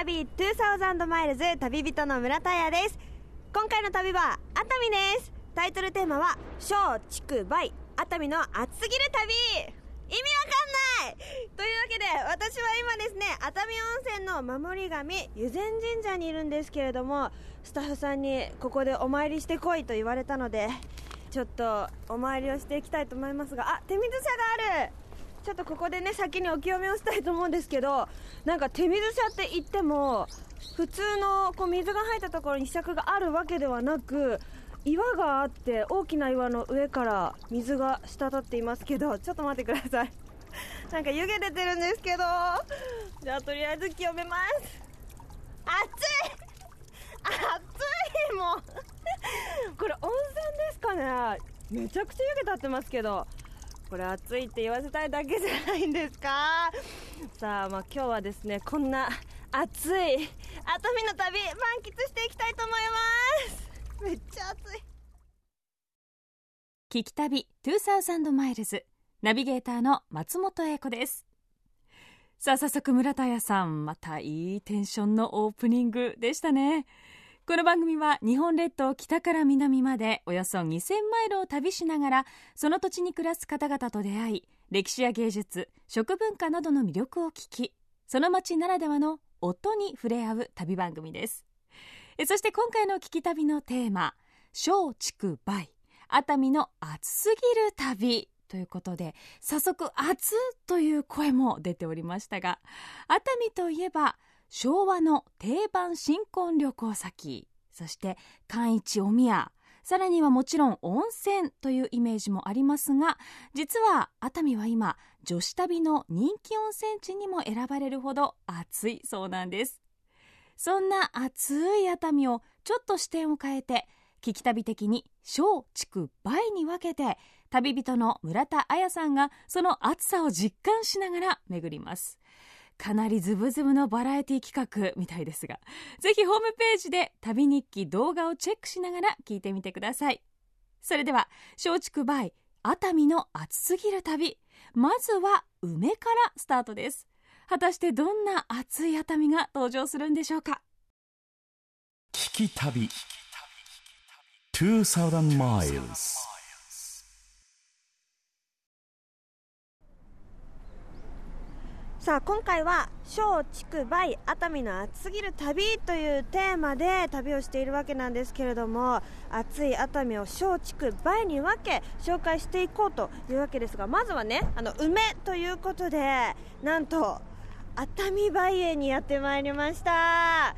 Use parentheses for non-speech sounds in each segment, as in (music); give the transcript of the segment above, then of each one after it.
旅2000マイルズ旅人の村田彩です。今回の旅は熱海です。タイトルテーマは小畜梅。熱海の熱すぎる旅。意味わかんない。というわけで私は今ですね熱海温泉の守り神湯前神社にいるんですけれどもスタッフさんにここでお参りしてこいと言われたのでちょっとお参りをしていきたいと思いますがあ手水舎がある。ちょっとここでね先にお清めをしたいと思うんですけどなんか手水舎って言っても普通のこう水が入ったところに試着があるわけではなく岩があって大きな岩の上から水が滴っていますけどちょっと待ってください。(laughs) なんか湯気出てるんですけどじゃあとりあえず清めます。熱い！熱いもう！(laughs) これ温泉ですかね？めちゃくちゃ湯気立ってますけど。これ暑いって言わせたいだけじゃないんですか？(laughs) さあまあ今日はですねこんな暑い熱海の旅満喫していきたいと思います。(laughs) めっちゃ暑い。聞き旅2000マイルズナビゲーターの松本英子です。さあ早速村田屋さんまたいいテンションのオープニングでしたね。この番組は日本列島北から南までおよそ2000マイルを旅しながらその土地に暮らす方々と出会い歴史や芸術食文化などの魅力を聞きその街ならではの音に触れ合う旅番組です。そして今回の聞き旅のテーマ「小竹梅。熱海の熱すぎる旅」ということで早速「熱」という声も出ておりましたが熱海といえば昭和の定番新婚旅行先。そして寛一お宮さらにはもちろん温泉というイメージもありますが実は熱海は今女子旅の人気温泉地にも選ばれるほど暑いそうなんです。そんな暑い熱海をちょっと視点を変えて聞き旅的に小畜梅に分けて旅人の村田彩さんがその暑さを実感しながら巡ります。かなりズブズブのバラエティ企画みたいですが、ぜひホームページで旅日記動画をチェックしながら聞いてみてください。それでは、松竹梅、熱海の暑すぎる旅。まずは梅からスタートです。果たしてどんな熱い熱海が登場するんでしょうか？聞き旅2000 miles さあ今回は小竹梅熱海の暑すぎる旅というテーマで旅をしているわけなんですけれども暑い熱海を小竹梅に分け紹介していこうというわけですがまずはねあの梅ということでなんと熱海梅園にやってまいりました。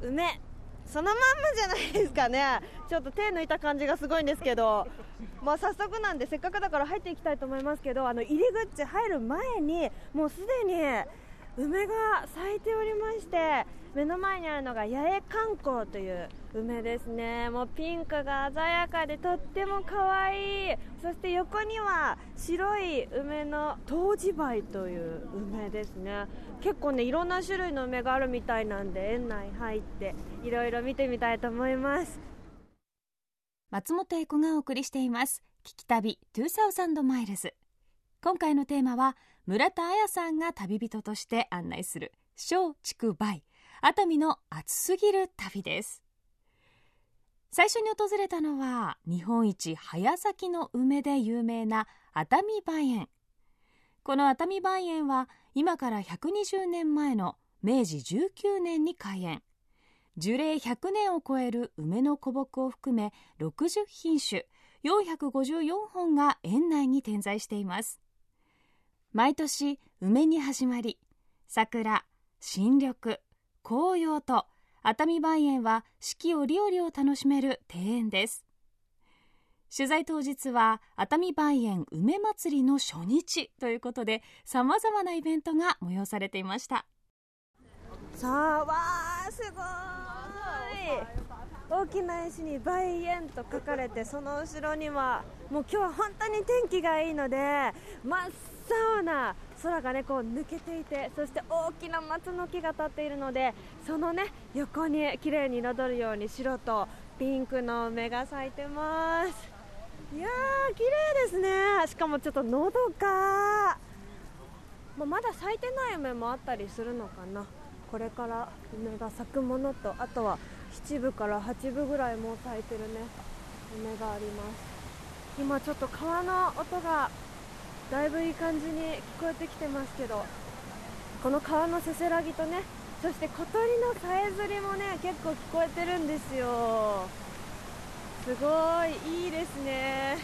梅そのまんまじゃないですかね。ちょっと手抜いた感じがすごいんですけど。まあ早速なんでせっかくだから入っていきたいと思いますけどあの入り口入る前にもうすでに梅が咲いておりまして目の前にあるのが八重観光という梅ですね。もうピンクが鮮やかでとっても可愛い。そして横には白い梅の湯治梅という梅ですね。結構ねいろんな種類の梅があるみたいなんで園内入っていろいろ見てみたいと思います。松本英子がお送りしています。聞き旅2000マイルズ。今回のテーマは村田彩さんが旅人として案内する小竹梅。熱海の暑すぎる旅です。最初に訪れたのは日本一早咲きの梅で有名な熱海梅園。この熱海梅園は今から120年前の明治19年に開園。樹齢100年を超える梅の古木を含め60品種454本が園内に点在しています。毎年梅に始まり桜新緑紅葉と熱海梅園は四季折々を楽しめる庭園です。取材当日は熱海梅園梅まつりの初日ということでさまざまなイベントが催されていました。さあわーすごい。大きな石に梅園と書かれてその後ろにはもう今日は本当に天気がいいので真っ青な空がねこう抜けていてそして大きな松の木が立っているのでそのね横に綺麗に彩るように白とピンクの梅が咲いてます。いやー綺麗ですね。しかもちょっとのどか、まあ、まだ咲いてない梅もあったりするのかな。これから梅が咲くものとあとは7分から8分ぐらいもう咲いてるね梅があります。今ちょっと川の音がだいぶいい感じに聞こえてきてますけどこの川のせせらぎとねそして小鳥のさえずりもね結構聞こえてるんですよ。すごいいいですね。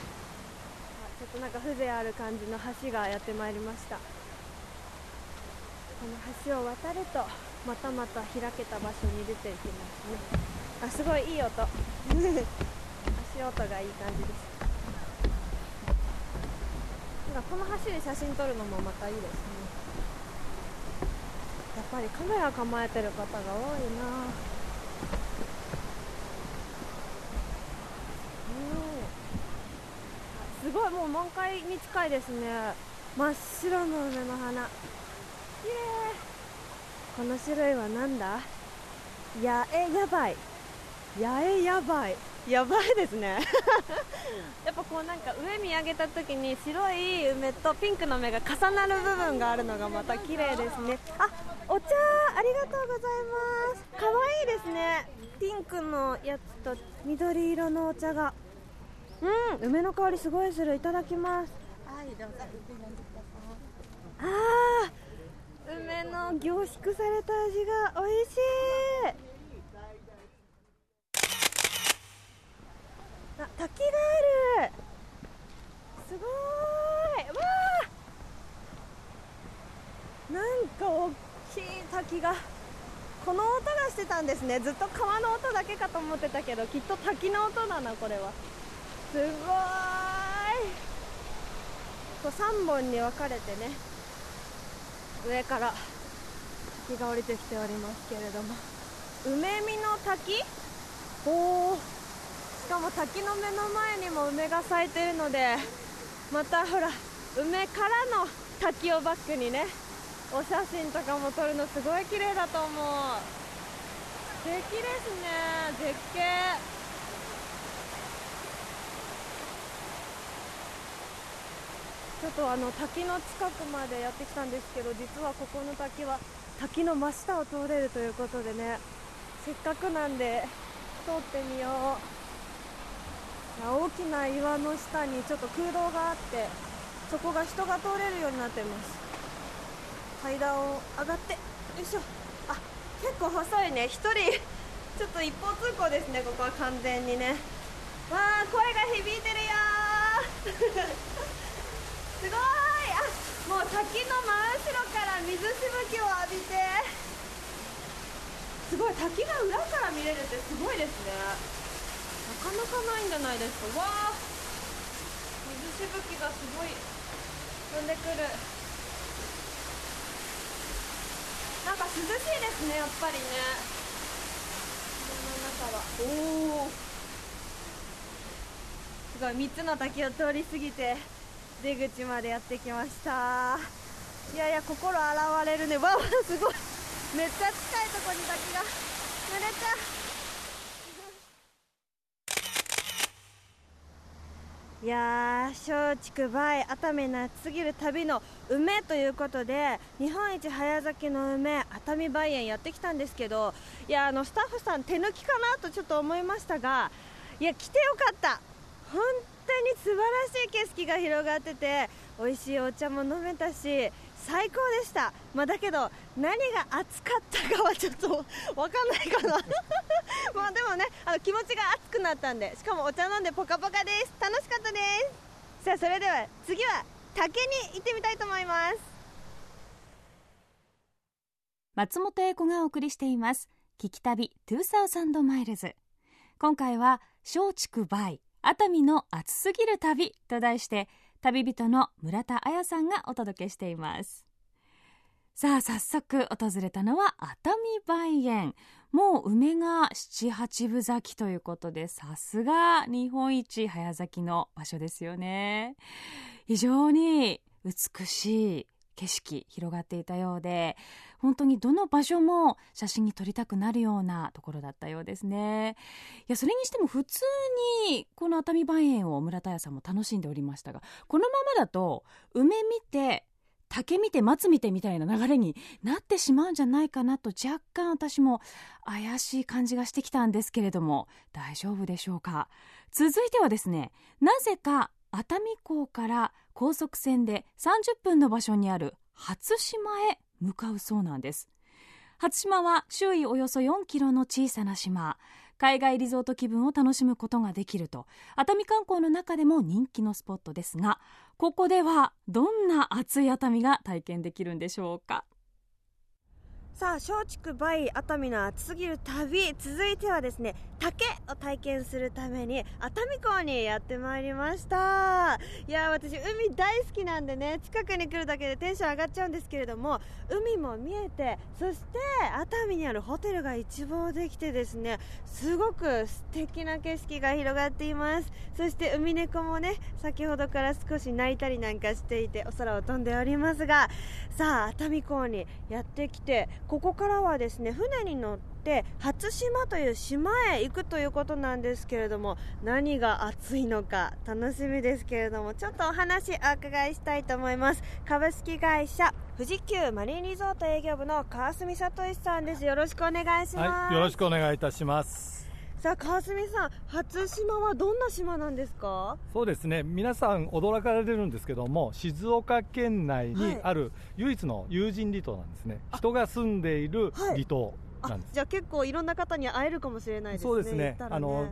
ちょっとなんか風情ある感じの橋がやってまいりました。この橋を渡るとまたまた開けた場所に出ていきますね。あすごいいい音。(laughs) 足音がいい感じです。なんかこの橋で写真撮るのもまたいいですね。やっぱりカメラ構えてる方が多いな。すごいもう満開に近いですね。真っ白の梅の花。きれいこの種類は何だ？やえやばい。やえやばい。やばいですね。(laughs) やっぱこうなんか上見上げた時に白い梅とピンクの目が重なる部分があるのがまた綺麗ですね。あお茶ありがとうございます。可愛いですね。ピンクのやつと緑色のお茶が。うん梅の香りすごいする。いただきます。はいどうぞ。ああ梅の凝縮された味が美味しいあ滝がある。すごい。わあ。なんか大きい滝が。この音がしてたんですね。ずっと川の音だけかと思ってたけどきっと滝の音だなこれは。すごい。こう3本に分かれてね上から日が降りてきておりますけれども。梅見の滝？おおしかも滝の目の前にも梅が咲いてるのでまたほら梅からの滝をバックにねお写真とかも撮るのすごい綺麗だと思う。素敵ですね絶景。ちょっとあの滝の近くまでやってきたんですけど実はここの滝は滝の真下を通れるということでねせっかくなんで通ってみよう。大きな岩の下にちょっと空洞があってそこが人が通れるようになってます。階段を上がってよいしょ。あ結構細いね。1人ちょっと一方通行ですね。ここは完全にね。わあ声が響いてるよ (laughs) すごい。あもう滝の真後ろから水しぶきを浴びてすごい滝が裏から見れるってすごいですね。かなかないんじゃないですか。わあ。水しぶきがすごい。飛んでくる。なんか涼しいですねやっぱりね。この中は。おおすごい3つの滝を通り過ぎて出口までやってきました。いやいや心洗われるね。わわすごい。めっちゃ近いとこに滝が。濡れちゃう。いやー松竹梅熱海夏すぎる旅の梅ということで日本一早咲きの梅熱海梅園やってきたんですけどいやあのスタッフさん手抜きかなとちょっと思いましたがいや来てよかった。本当に素晴らしい景色が広がってて美味しいお茶も飲めたし最高でした、まあ、だけど何が熱かったかはちょっと分かんないかな。(laughs) まあでもねあの気持ちが熱くなったんでしかもお茶飲んでポカポカです。楽しかったです。さあそれでは次は竹に行ってみたいと思います。松本英子がお送りしています。聞き旅2000マイルズ今回は松竹梅熱海の暑すぎる旅と題して旅人の村田彩さんがお届けしています。さあ早速訪れたのは熱海梅園。もう梅が七八分咲きということでさすが日本一早咲きの場所ですよね。非常に美しい景色広がっていたようで本当にどの場所も写真に撮りたくなるようなところだったようですね。いやそれにしても普通にこの熱海梅園を村田屋さんも楽しんでおりましたがこのままだと梅見て竹見て松見てみたいな流れになってしまうんじゃないかなと若干私も怪しい感じがしてきたんですけれども大丈夫でしょうか？続いてはですねなぜか熱海港から高速船で30分の場所にある初島へ向かうそうなんです。初島は周囲およそ4キロの小さな島。海外リゾート気分を楽しむことができると。熱海観光の中でも人気のスポットですがここではどんな熱い熱海が体験できるんでしょうか？さあ松竹梅熱海の熱すぎる旅続いてはですね竹を体験するために熱海港にやってまいりました。いや私海大好きなんでね近くに来るだけでテンション上がっちゃうんですけれども海も見えてそして熱海にあるホテルが一望できてですねすごく素敵な景色が広がっています。そして海猫もね先ほどから少し泣いたりなんかしていてお空を飛んでおりますがさあ熱海港にやってきてここからはですね船に乗って初島という島へ行くということなんですけれども何が熱いのか楽しみですけれどもちょっとお話お伺いしたいと思います。株式会社富士急マリンリゾート営業部の川澄聡さんです。よろしくお願いします、はい、よろしくお願いいたします。さあ川澄さん初島はどんな島なんですか？そうですね。皆さん驚かれるんですけども静岡県内にある唯一の有人離島なんですね、人が住んでいる離島なんです、じゃあ結構いろんな方に会えるかもしれないですねそうですね。行ったらあの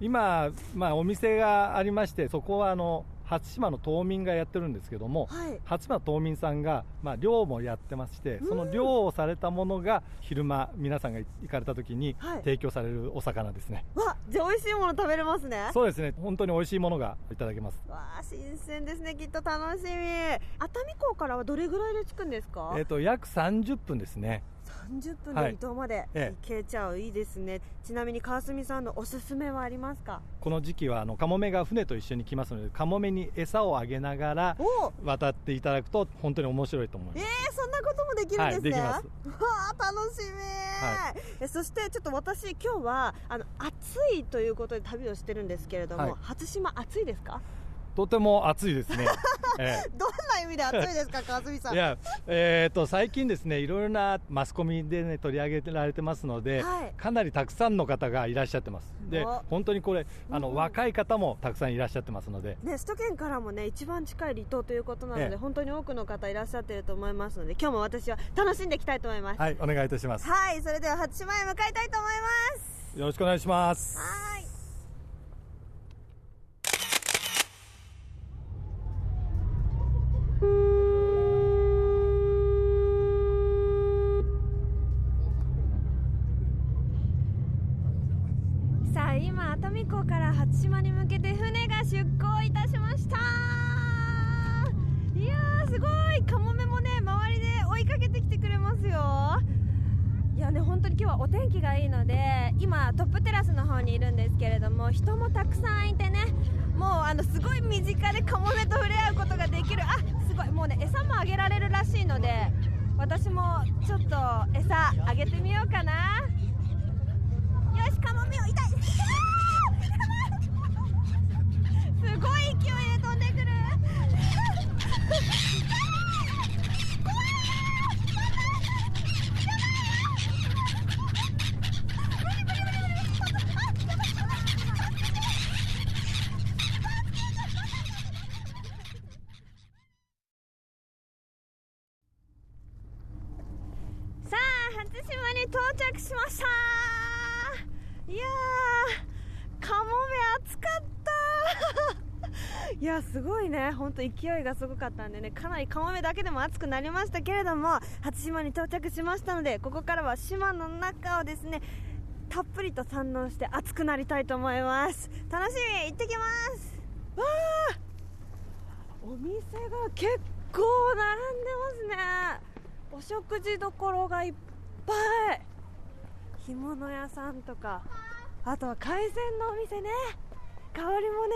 今、まあ、お店がありましてそこはあの初島の島民がやってるんですけども、はい。初島の島民さんが、まあ、漁もやってましてその漁をされたものが昼間皆さんが行かれた時にはい。提供されるお魚ですね、わじゃあ美味しいもの食べれますね。そうですね。本当に美味しいものがいただけます。わあ新鮮ですね。きっと楽しみ。熱海港からはどれぐらいで着くんですか、えっと約30分ですね30分ではい。離島までえ行けちゃう、いいですね。ちなみに川澄さんのおすすめはありますか？この時期はあのカモメが船と一緒に来ますのでカモメに餌をあげながら渡っていただくと本当に面白いと思いえます。ー、そんなこともできるんですね、はいできます。わあ楽しみ、はえそしてちょっと私今日はあの暑いということで旅をしてるんですけれども、はい。初島暑いですか？とても暑いですね、え (laughs) どんな意味で暑いですか川澄さん。えいや、えー、と最近ですねいろいろなマスコミで、ね、取り上げられてますので、はい。かなりたくさんの方がいらっしゃってます。でお。本当にこれあの、うん若い方もたくさんいらっしゃってますので。ね、首都圏からもね一番近い離島ということなので、ええ。本当に多くの方いらっしゃってると思いますので今日も私は楽しんでいきたいと思います。はいお願いいたします。はいそれでは初島へ向かいたいと思います。よろしくお願いします。はいさあ今熱海港から初島に向けて船が出港いたしました。いやーすごい。カモメもね周りで追いかけてきてくれますよ。いやね本当に今日はお天気がいいので今トップテラスの方にいるんですけれども人もたくさんいてねもうあのすごい身近でカモメと触れ合うことができる。あすごい。もうね餌もあげられるらしいので私もちょっと餌あげてみようかな。よしカモメを痛い。すごい勢いで飛んでくるさあ初島に到着しましたいやーカモメ暑かったいやすごいね。本当勢いがすごかったんでね。かなりカモメだけでも暑くなりましたけれども初島に到着しましたのでここからは島の中をですねたっぷりと堪能して暑くなりたいと思います。楽しみ行ってきます。わあお店が結構並んでますね。お食事どころがいっぱい。干物屋さんとかあとは海鮮のお店ね。香りもね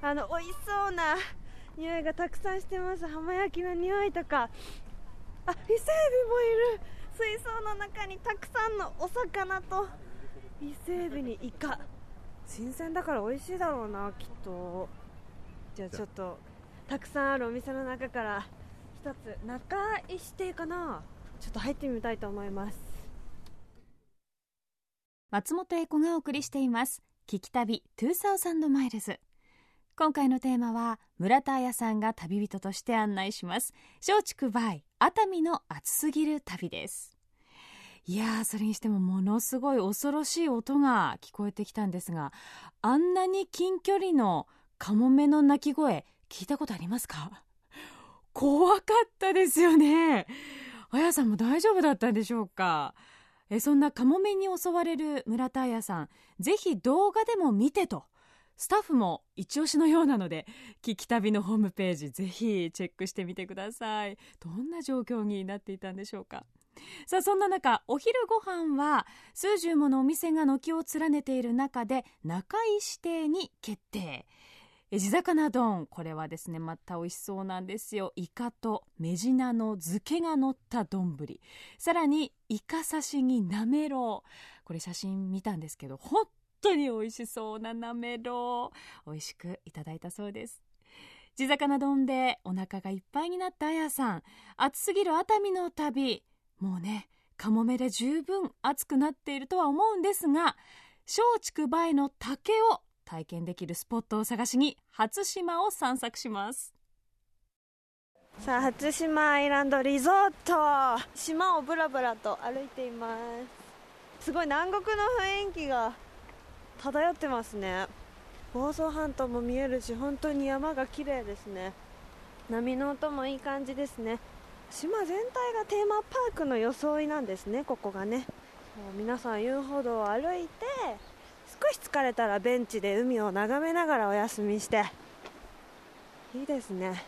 あの美味しそうな匂いがたくさんしてます。浜焼きの匂いとか。あ伊勢エビもいる。水槽の中にたくさんのお魚と。伊勢エビにイカ。新鮮だから美味しいだろうなきっと。じゃあちょっとたくさんあるお店の中から一つ中石亭かな。ちょっと入ってみたいと思います。松本英子がお送りしています。聞き旅2000マイルズ。今回のテーマは村田彩さんが旅人として案内します。松竹梅熱海の暑すぎる旅です。いやーそれにしてもものすごい恐ろしい音が聞こえてきたんですがあんなに近距離のカモメの鳴き声聞いたことありますか？怖かったですよね。あやさんも大丈夫だったんでしょうか？えそんなカモメに襲われる村田彩さんぜひ動画でも見てとスタッフも一押しのようなので聞き旅のホームページぜひチェックしてみてください。どんな状況になっていたんでしょうか。さあそんな中お昼ご飯は数十ものお店が軒を連ねている中で中井指定に決定。地魚丼これはですねまた美味しそうなんですよ。イカとメジナの漬けが乗った丼。さらにイカ刺身なめろ。うこれ写真見たんですけど本当に美味しそうななめろう美味しくいただいたそうです。地魚丼でお腹がいっぱいになったあやさん暑すぎる熱海の旅もうねカモメで十分暑くなっているとは思うんですが松竹梅の竹を体験できるスポットを探しに初島を散策します。さあ初島アイランドリゾート。島をぶらぶらと歩いています。すごい南国の雰囲気が漂ってますね。房総半島も見えるし本当に山が綺麗ですね。波の音もいい感じですね。島全体がテーマパークの装いなんですねここがね。皆さん遊歩道を歩いて少し疲れたらベンチで海を眺めながらお休みして。いいですね。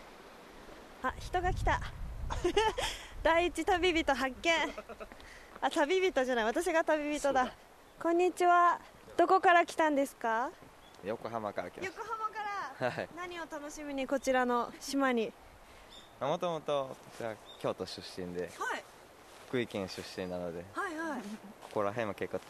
あ人が来た。(laughs) 第一旅人発見。あ旅人じゃない。私が旅人だ。こんにちはどこから来たんですか？横浜から来まし横浜から、はい。何を楽しみにこちらの島に？たもともとこちら京都出身ではい。福井県出身なのではいはい。ここら辺も結構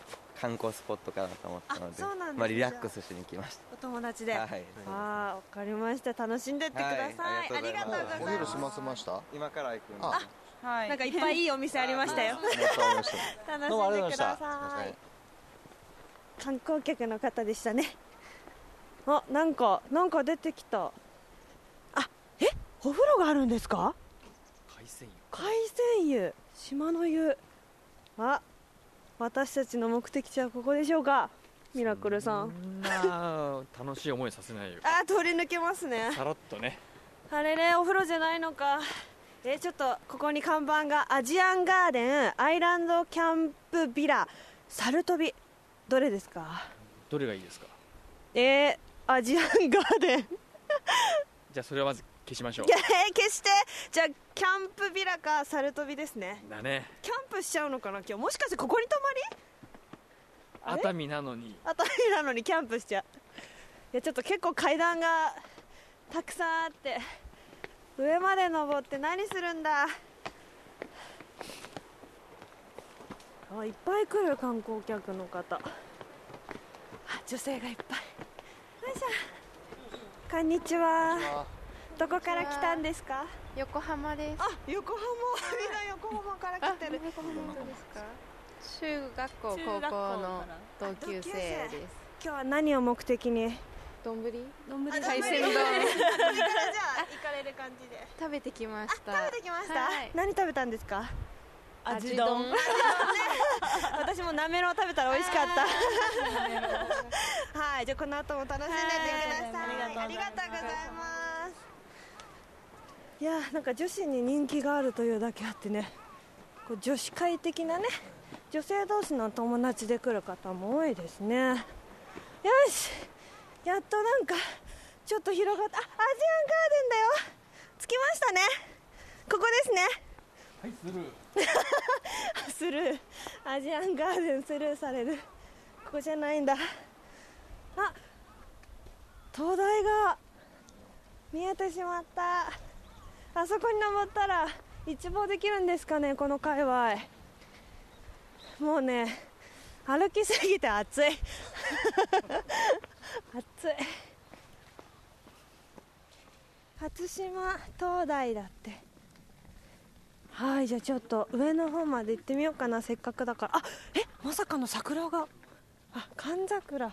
観光スポットかなと思ったのであそうなんですまあ、リラックスしに来ましお友達で、たはい。ああわかりました。楽しんでってください、はい。ありありがとうがとうございます。ございます。お昼済ませました今から行くんで。あはい。なんかいっぱいいいお店ありましたよ。(laughs) 楽しんでください観光客の方でしたね。あなんかなんか出てきた。あえ？お風呂があるんですか？海鮮海鮮湯。島の湯。あ私たちの目的地はここでしょうか？ミラクルさん。楽しい思いさせないよ。あ通り抜けますね。さらっとね。あれねお風呂じゃないのか。えちょっとここに看板がアジアンガーデンアイランドキャンプビラサルトビどれですか？どれがいいですか？えー、アジアンガーデン。(laughs) じゃあそれはまず消しましょいやえー決して。じゃあキャンプビラかサルトビですね。うだね。キャンプしちゃうのかな今日？もしかしてここに泊まり？熱海なのに。熱海なのにキャンプしちゃう。いやちょっと結構階段がたくさんあって。上まで登って何するんだ？あいっぱい来る観光客の方。あ女性がいっぱい。よいしょこんにちは。どこから来たんですか？横浜です。あ横浜。みんな横浜から来てる。(laughs) 横浜ですか？中学校高校の同級生です。今日は何を目的に？丼？海海鮮丼。これからじゃあ行かれる感じで。食べてきました。食べてきました、はい。何食べたんですか？味丼。(laughs) 私もなめろう食べたら美味しかった。はいじゃあこの後も楽しんでってください、はい。ありがとうございます。いやーなんか女子に人気があるというだけあってね。こう女子会的なね女性同士の友達で来る方も多いですね。よしやっとなんかちょっと広がった。あアジアンガーデンだよ。着きましたね。ここですねはいスルー。スルーアジアンガーデンスルーされる。ここじゃないんだ。あ灯台が見えてしまった。あそこに登ったら一望できるんですかねこの界隈。もうね歩きすぎて暑い。(laughs) 暑い。初島灯台だって。はいじゃあちょっと上の方まで行ってみようかな。せっかくだから。あえまさかの桜が。あ寒桜。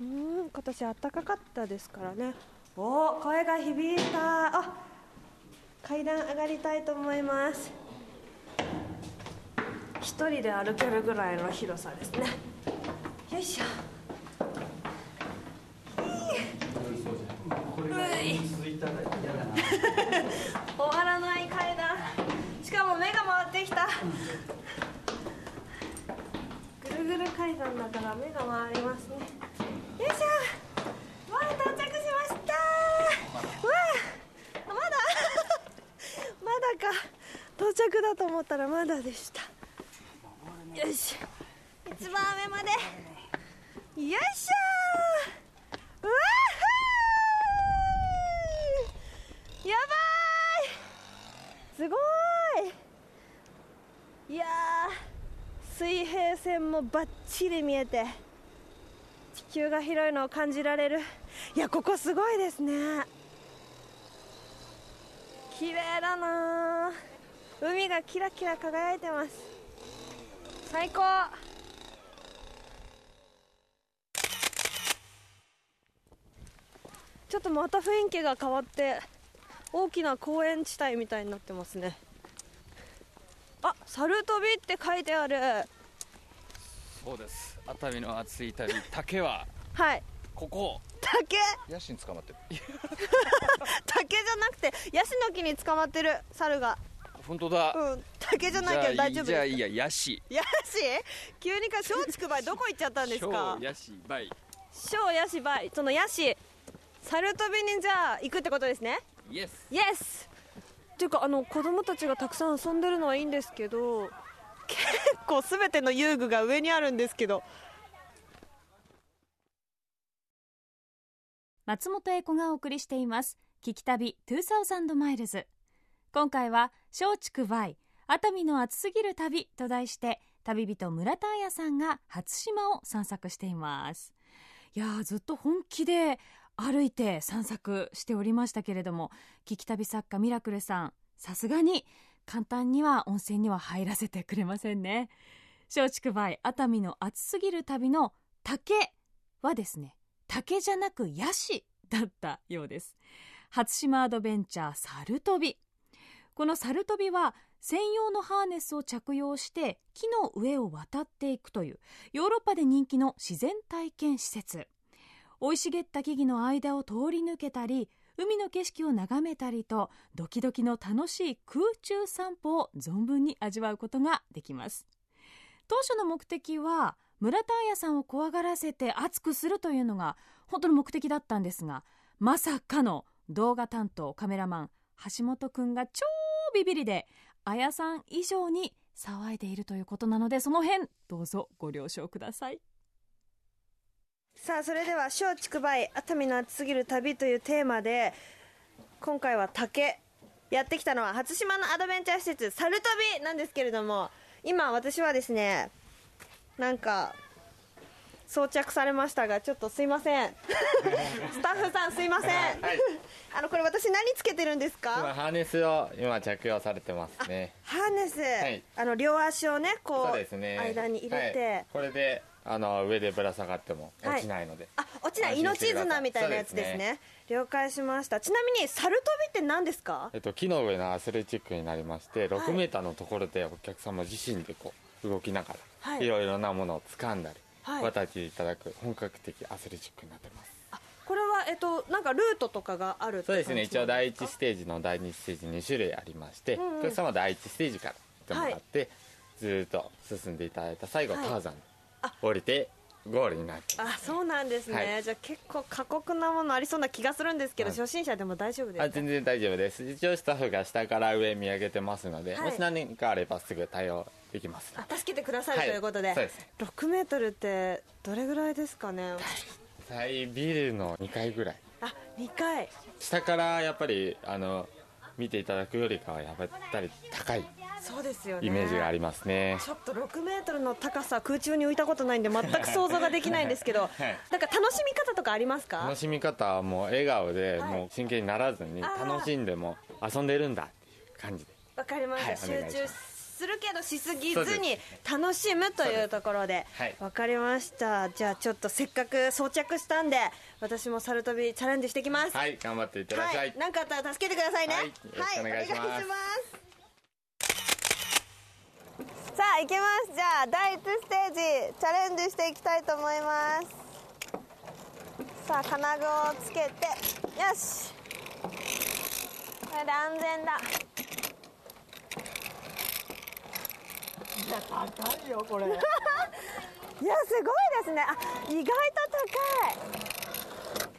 うん今年暖かかったですからね。おお声が響いた。あ階段上がりたいと思います。一人で歩けるぐらいの広さですね。よいしょ終わらない階段しかも目が回ってきたぐるぐる階段だか。ら目が回りますねよいしょわあ到着しましたわあまだまだか。到着だと思ったらまだでしたよし一番上までよいしょうわーやばいすごいいやー水平線もバッチリ見えて地球が広いのを感じられる。いやここすごいですね。綺麗だな。海がキラキラ輝いてます。最高。ちょっとまた雰囲気が変わって大きな公園地帯みたいになってますね。あ猿飛びって書いてある。そうです。熱海の暑い旅。竹は？はい。ここ。竹？ヤシに捕まってる。(laughs) 竹じゃなくてヤシの木に捕まってる猿が。本当だ、うん。竹じゃないけど大丈夫じゃあいいや。ヤシ。ヤシ？急にか松竹梅どこ行っちゃったんですか？小ヤシバイ小ヤシバイそのヤシ。猿飛びにじゃあ行くってことですね？イエスイエスっていうかあの子供たちがたくさん遊んでるのはいいんですけど結構全ての遊具が上にあるんですけど。松本英子がお送りしています。聞き旅2000マイルズ今回は松竹梅熱海の暑すぎる旅と題して旅人村田彩さんが初島を散策していますいやずっと本気で歩いて散策しておりましたけれども聞き旅作家ミラクルさんさすがに簡単には温泉には入らせてくれませんね。松竹梅熱海の暑すぎる旅の竹はですね竹じゃなくヤシだったようです。初島アドベンチャー猿飛び。この猿飛びは専用のハーネスを着用して木の上を渡っていくというヨーロッパで人気の自然体験施設。生い茂った木々の間を通り抜けたり海の景色を眺めたりとドキドキの楽しい空中散歩を存分に味わうことができます。当初の目的は村田彩さんを怖がらせて熱くするというのが本当の目的だったんですがまさかの動画担当カメラマン橋本くんが超ビビりで彩さん以上に騒いでいるということなのでその辺どうぞご了承ください。さあそれでは松竹梅熱海の暑すぎる旅というテーマで今回は竹やってきたのは初島のアドベンチャー施設猿飛びなんですけれども今私はですねなんか装着されましたがちょっとすいません。(laughs) スタッフさんすいません、あのこれ私何つけてるんです今かハーネスを今着用されてますね。ハーネス、い。あの両足をねこそううですね。間に入れて、はい。これであの上でぶら下がっても落ちない。ので、あ落ちない。命綱みたいなやつですね。了解しました。ちなみに猿飛びって何ですか？えっと、木の上のアスレチックになりまして6メーターのところでお客様自身でこう動きながら、はい。い、ろいろなものを掴んだり、はい。渡っていただく本格的アスレチックになってますこれはえっとなんかルートとかがあるそうですね。一応第1なんですステージの第2ステージ2種類ありまして、うんうん。お客様は第1ステージから行ってもらって、ずーっと進んでいただいた最後、はい。ターザンに降りてゴールになって。かあそうなんですね、はい。じゃあ結構過酷なものありそうな気がするんですけど、はい。初心者でも大丈夫ですか？あ全然大丈夫です。一応スタッフが下から上見上げてますので、はい。もし何かあればすぐ対応できますあ助けてくださいということで,、そうです。6メートルってどれぐらいですかね？大ビルの2階ぐらい。あ2階。下からやっぱりあの見ていただくよりかはやっぱり高いそうですよね。イメージがありますね。ちょっと6メートルの高さ空中に浮いたことないんで全く想像ができないんですけど、(laughs) い。なんか楽しみ方とかありますか？楽しみ方はもう笑顔で、はい。もう真剣にならずに楽しんでも遊んでるんだっていう感じで。わかりました、はいお集中すするけどしすぎずに楽しむというところではい。わかりました。じゃあちょっとせっかく装着したんで私も猿跳びチャレンジしてきます。はい頑張っていってらっしゃはい。い何かあったら助けてくださいね。はい。いします。お願いします。さあ行きます。じゃあ第1ステージチャレンジしていきたいと思います。さあ金具をつけて。よし。これで安全だ高いよこれ。(laughs) いやすごいですね。あ意外と高い。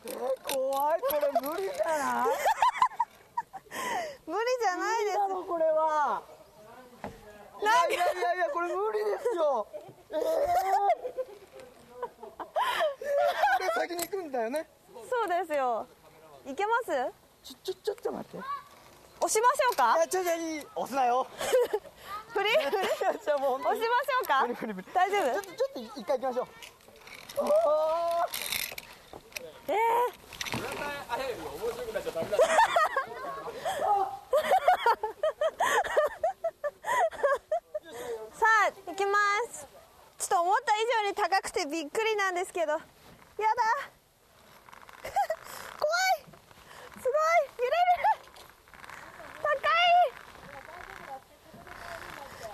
え怖い。これ無理じゃない？(laughs) 無理じゃないです。無これはいやいやいやいやこれ無理ですよ。(laughs) えー、これ先に行くんだよね。そうですよ。いけます？ちょちょちょっと待って。い押しましょうか？やちょちょいい。押すなよフリーフリ (laughs) じゃあもう押しましょうか？無理無理無理大丈夫？ちょっとちょっと一回行きましょう。おーえー、さあ行きます。ちょっと思った以上に高くてびっくりなんですけど。やだ怖いすごい揺れる高い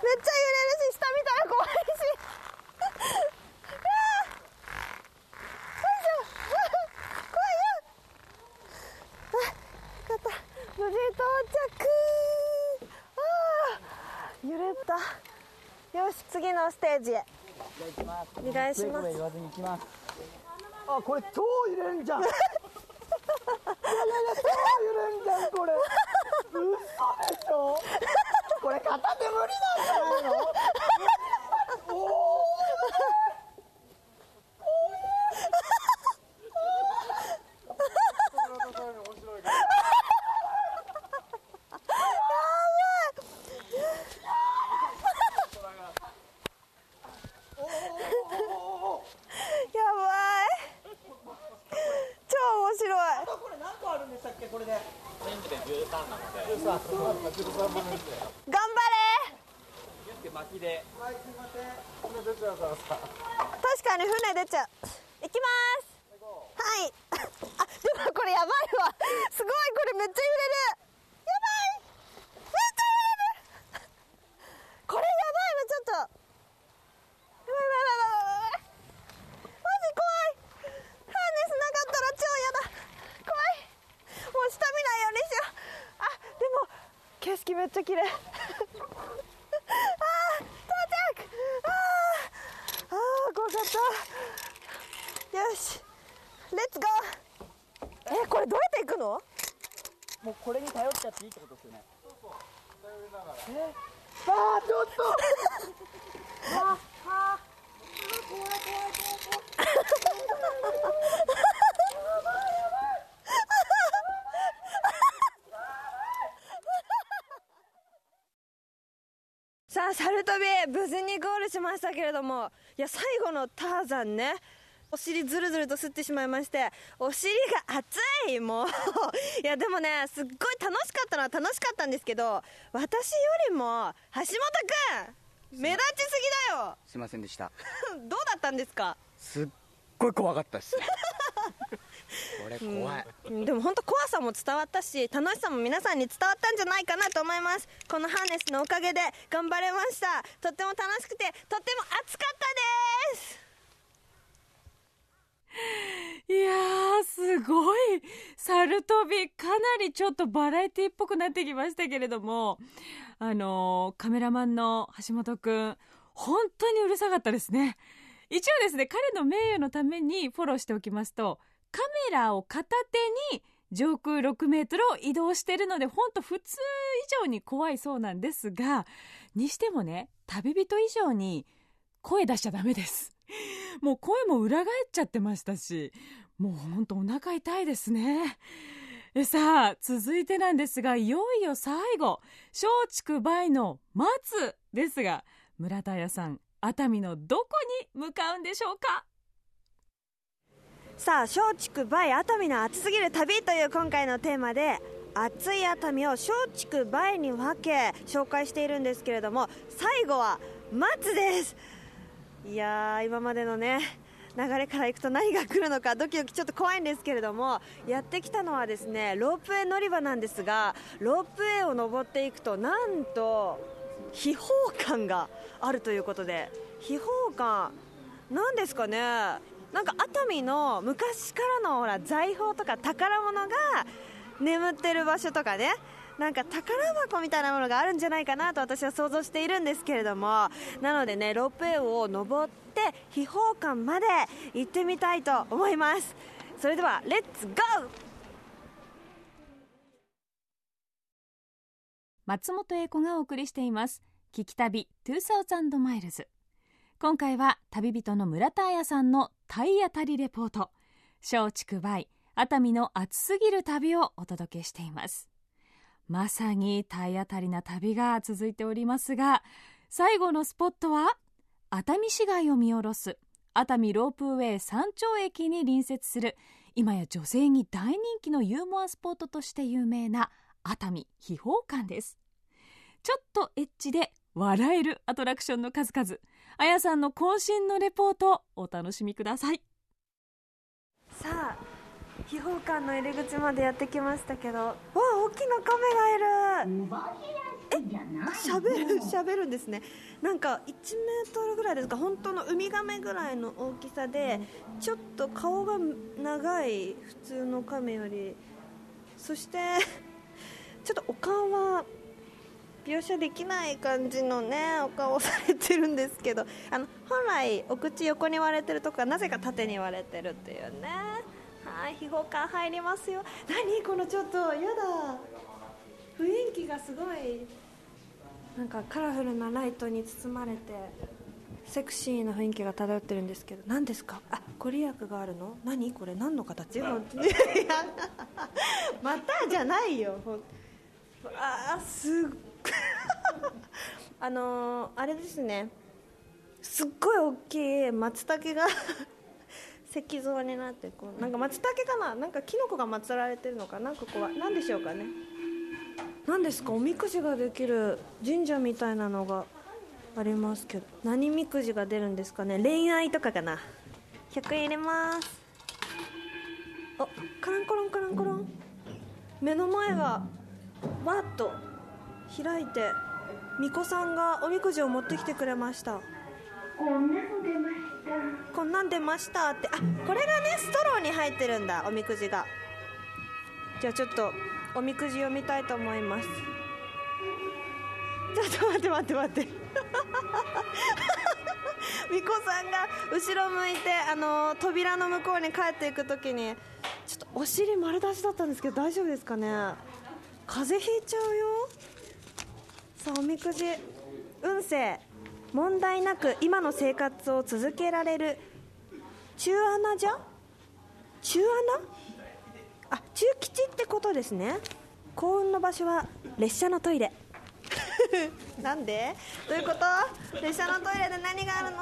めっちゃ揺れるし下見たら怖いしあーよいしょ怖いよあよかった無事到着あー揺れたよし次のステージへ。お願いします。あこれ超揺れんじゃん。いやいやいや超揺れんじゃんこれ。嘘でしょ。これ片手無理なんじゃないのおおやばい超面白いこれ何個あるんでしたっけこれで頑張れ。確かに船出ちゃう行きますはいあでもこれやばいわすごいこれめっちゃ揺れるやばいめっちゃ揺れるこれやばいわちょっとやばいやばいやばいやばいやばいマジ怖いハーネスなかったら超やだ怖いもう下見ないようにしようあでも景色めっちゃ綺麗あー到着あーあー怖かったよしレッツゴーえこれどうやって行くのもうこれに頼っちゃっていいってことですよねえあーちょっとああ怖い怖い怖い怖いさあサルトビ無事にゴールしましたけれどもいや最後のターザンねお尻ずるずると吸ってしまいましてお尻が熱いもう。(laughs) いやでもねすっごい楽しかったのは楽しかったんですけど私よりも橋本君目立ちすぎだよ。すいませんでした。(laughs) どうだったんですか？すっごい怖かったですこれ怖い、うん。でも本当怖さも伝わったし楽しさも皆さんに伝わったんじゃないかなと思います。このハーネスのおかげで頑張れました。とっても楽しくてとっても熱かったです。いやー、すごい。猿跳び、かなりちょっとバラエティっぽくなってきましたけれども、あのーカメラマンの橋本くん、本当にうるさかったですね。一応ですね、彼の名誉のためにフォローしておきますと、カメラを片手に上空6メートルを移動しているので、本当普通以上に怖いそうなんですが、にしてもね、旅人以上に声出しちゃダメです。(laughs) もう声も裏返っちゃってましたし、もうほんとお腹痛いですね。さあ、続いてなんですが、いよいよ最後、松竹梅の松ですが、村田屋さん、熱海のどこに向かうんでしょうか？さあ松竹梅熱海の熱すぎる旅という今回のテーマで熱い熱海を松竹梅に分け紹介しているんですけれども最後は松です。いやー今までのね流れからいくと何が来るのかドキドキちょっと怖いんですけれどもやってきたのはですねロープウェイ乗り場なんですがロープウェイを登っていくとなんと秘宝館があるということで秘宝館なんですかね？なんか熱海の昔からのほら財宝とか宝物が眠ってる場所とかねなんか宝箱みたいなものがあるんじゃないかなと私は想像しているんですけれども。なのでねロープウェイを登って秘宝館まで行ってみたいと思います。それではレッツゴー松本英子がお送りしています。聞き旅2000マイルズ。今回は旅人の村田彩さんの体当たりレポート。松竹梅熱海の暑すぎる旅をお届けしています。まさに体当たりな旅が続いておりますが最後のスポットは熱海市街を見下ろす熱海ロープウェイ山頂駅に隣接する今や女性に大人気のユーモアスポットとして有名な熱海秘宝館です。ちょっとエッチで笑えるアトラクションの数々。あやさんの渾身のレポートお楽しみください。さあ秘宝館の入り口までやってきましたけど。わあ大きなカメがいる。え喋る喋るんですね。なんか1メートルぐらいですか。本当のウミガメぐらいの大きさでちょっと顔が長い普通のカメより。そしてちょっとお顔は描写できない感じのねお顔をされてるんですけど (laughs) あの本来お口横に割れてるとこはなぜか縦に割れてるっていうね。はい秘宝館入りますよ。(laughs) 何このちょっとやだ。雰囲気がすごいなんかカラフルなライトに包まれてセクシーな雰囲気が漂ってるんですけど何ですか？あご利益があるの？何これ？何の形？本当にまたじゃないよ。あーすっ (laughs) あのー、あれですね。すっごい大きい松茸が (laughs) 石像になってこうなんか松茸かな？なんかキノコが祀られてるのかな？ここは。何でしょうかね。何ですか？おみくじができる神社みたいなのがありますけど。何みくじが出るんですかね？恋愛とかかな？100円入れます。あカランコロンカランコロン。目の前がわっと開いて巫女さんがおみくじを持ってきてくれました。こんなの出ました。こんなん出ましたってあこれがねストローに入ってるんだおみくじが。じゃあちょっとおみくじ読みたいと思います。ちょっと待って待って待って。(laughs) 巫女さんが後ろ向いてあの扉の向こうに帰っていく時にちょっとお尻丸出しだったんですけど大丈夫ですかね？風邪ひいちゃうよ？さあおみくじ運勢問題なく今の生活を続けられる中穴じゃ？中穴？あ中吉ってことですね。幸運の場所は列車のトイレ。(laughs) なんで？どういうこと？列車のトイレで何があるの？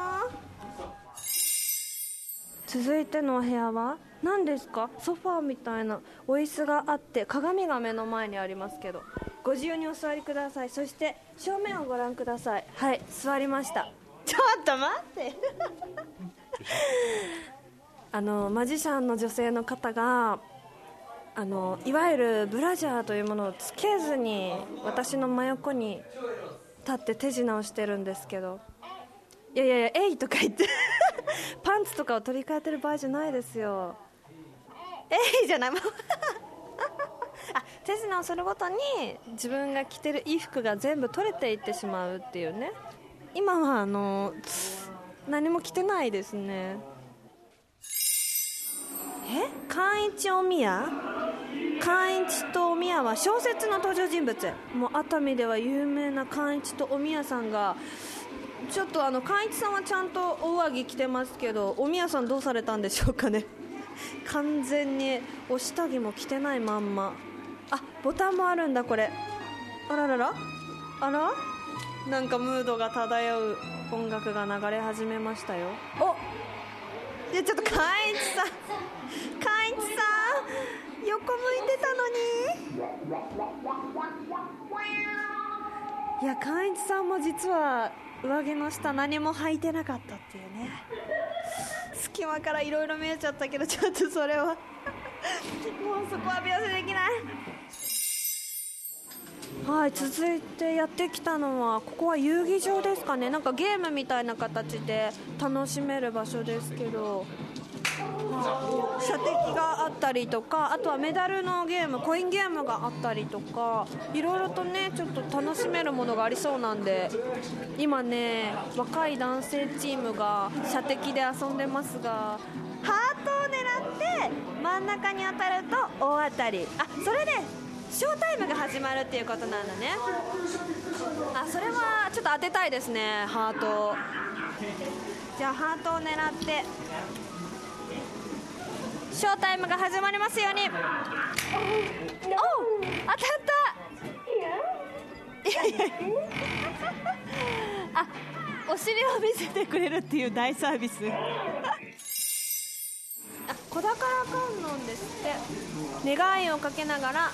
続いてのお部屋は何ですか？ソファーみたいなお椅子があって鏡が目の前にありますけどご自由にお座りください。そして正面をご覧ください。はい座りました。ちょっと待って。(laughs) あのマジシャンの女性の方があのいわゆるブラジャーというものをつけずに私の真横に立って手品をしてるんですけど。いやいやいや「えい!」とか言って。(laughs) パンツとかを取り替えてる場合じゃないですよ。えいじゃない。も (laughs) うあ手品をするごとに自分が着てる衣服が全部取れていってしまうっていうね。今はあの何も着てないですね。え？寛一お宮寛一とお宮は小説の登場人物。もう熱海では有名な寛一とお宮さんがちょっとあの寛一さんはちゃんとお上着着てますけどお宮さんどうされたんでしょうかね。完全にお下着も着てないまんま。あボタンもあるんだこれ。あららら。あら？なんかムードが漂う音楽が流れ始めましたよ。おいやちょっと寛一さん。寛一さん横向いてたのに。いや寛一さんも実は上着の下何も履いてなかったっていうね。隙間からいろいろ見えちゃったけどちょっとそれは。(laughs) もうそこは描写できない。はい続いてやってきたのはここは遊技場ですかね。なんかゲームみたいな形で楽しめる場所ですけど。射的があったりとかあとはメダルのゲームコインゲームがあったりとかいろいろとねちょっと楽しめるものがありそうなんで今ね若い男性チームが射的で遊んでますがハートを狙って真ん中に当たると大当たり。あそれでショータイムが始まるっていうことなんだね。あそれはちょっと当てたいですねハートじゃあハートを狙ってショータイムが始まりますように。お当たった。いやいやあお尻を見せてくれるっていう大サービス。あ子宝観音ですって。願いをかけながら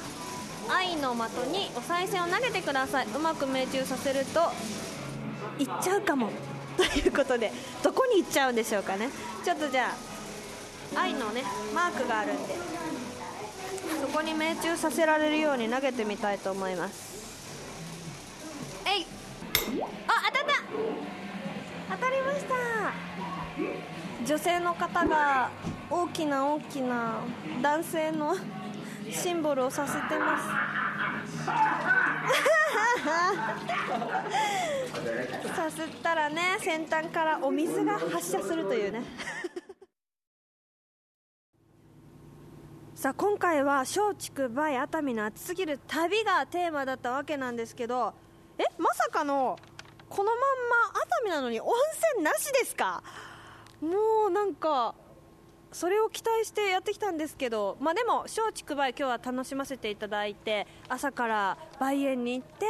愛の的にお賽銭を投げてください。うまく命中させるといっちゃうかも。(laughs) ということでどこに行っちゃうんでしょうかね。ちょっとじゃあ愛のねマークがあるんでそこに命中させられるように投げてみたいと思います。えい！あ当たった！当たりました！女性の方が大きな大きな男性のシンボルをさせてます。(laughs) さすったらね先端からお水が発射するというね。さあ今回は松竹梅熱海の熱すぎる旅がテーマだったわけなんですけどえまさかのこのまんま熱海なのに温泉なしですか？もうなんかそれを期待してやってきたんですけど、まあ、でも松竹梅今日は楽しませていただいて朝から梅園に行って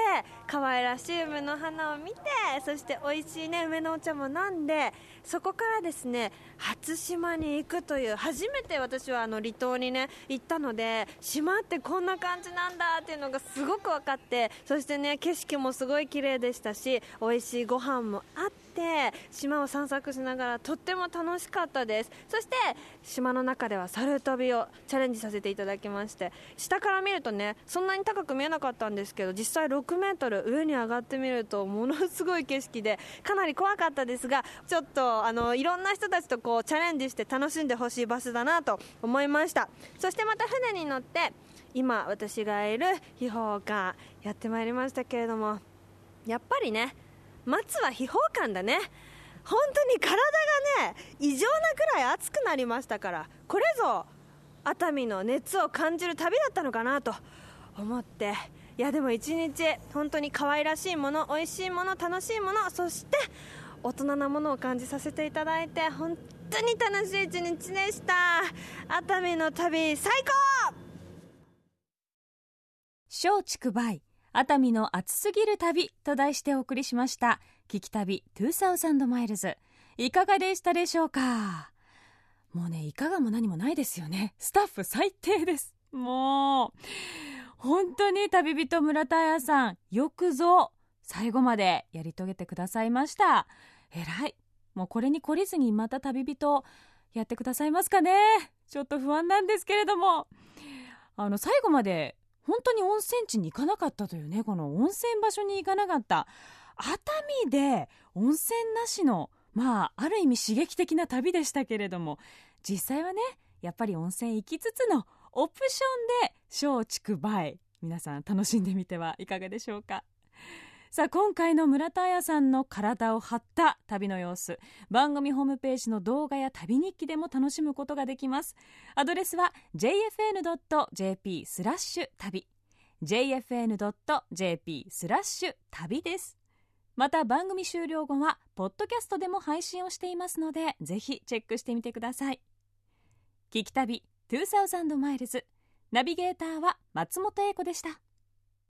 可愛らしい梅の花を見てそして美味しい、ね、梅のお茶も飲んでそこからですね初島に行くという初めて私はあの離島にね行ったので島ってこんな感じなんだっていうのがすごく分かってそしてね景色もすごい綺麗でしたし美味しいご飯もあって島を散策しながらとっても楽しかったです。そして島の中では猿飛びをチャレンジさせていただきまして下から見るとねそんなに高く見えなかったんです。ですけど実際6メートル上に上がってみるとものすごい景色でかなり怖かったですがちょっとあのいろんな人たちとこうチャレンジして楽しんでほしいバスだなと思いました。そしてまた船に乗って今私がいる秘宝館やってまいりましたけれどもやっぱりね松は秘宝館だね。本当に体がね異常なくらい熱くなりましたからこれぞ熱海の熱を感じる旅だったのかなと思っていやでも一日本当に可愛らしいもの美味しいもの楽しいものそして大人なものを感じさせていただいて本当に楽しい一日でした。熱海の旅最高！松竹梅熱海の熱すぎる旅と題してお送りしました。聞き旅2000マイルズいかがでしたでしょうか？もうねいかがも何もないですよね。スタッフ最低です。もう。本当に旅人村田彩さんよくぞ最後までやり遂げてくださいました。偉い。もうこれに懲りずにまた旅人やってくださいますかね。ちょっと不安なんですけれども。あの最後まで本当に温泉地に行かなかったというねこの温泉場所に行かなかった。熱海で温泉なしのまあある意味刺激的な旅でしたけれども実際はねやっぱり温泉行きつつのオプションで松竹梅皆さん楽しんでみてはいかがでしょうか？さあ今回の村田彩さんの体を張った旅の様子。番組ホームページの動画や旅日記でも楽しむことができます。アドレスは jfn.jp スラッシュ旅。jfn.jp スラッシュ旅です。また番組終了後はポッドキャストでも配信をしていますのでぜひチェックしてみてください。聞き旅2000マイルズナビゲーターは松本英子でした。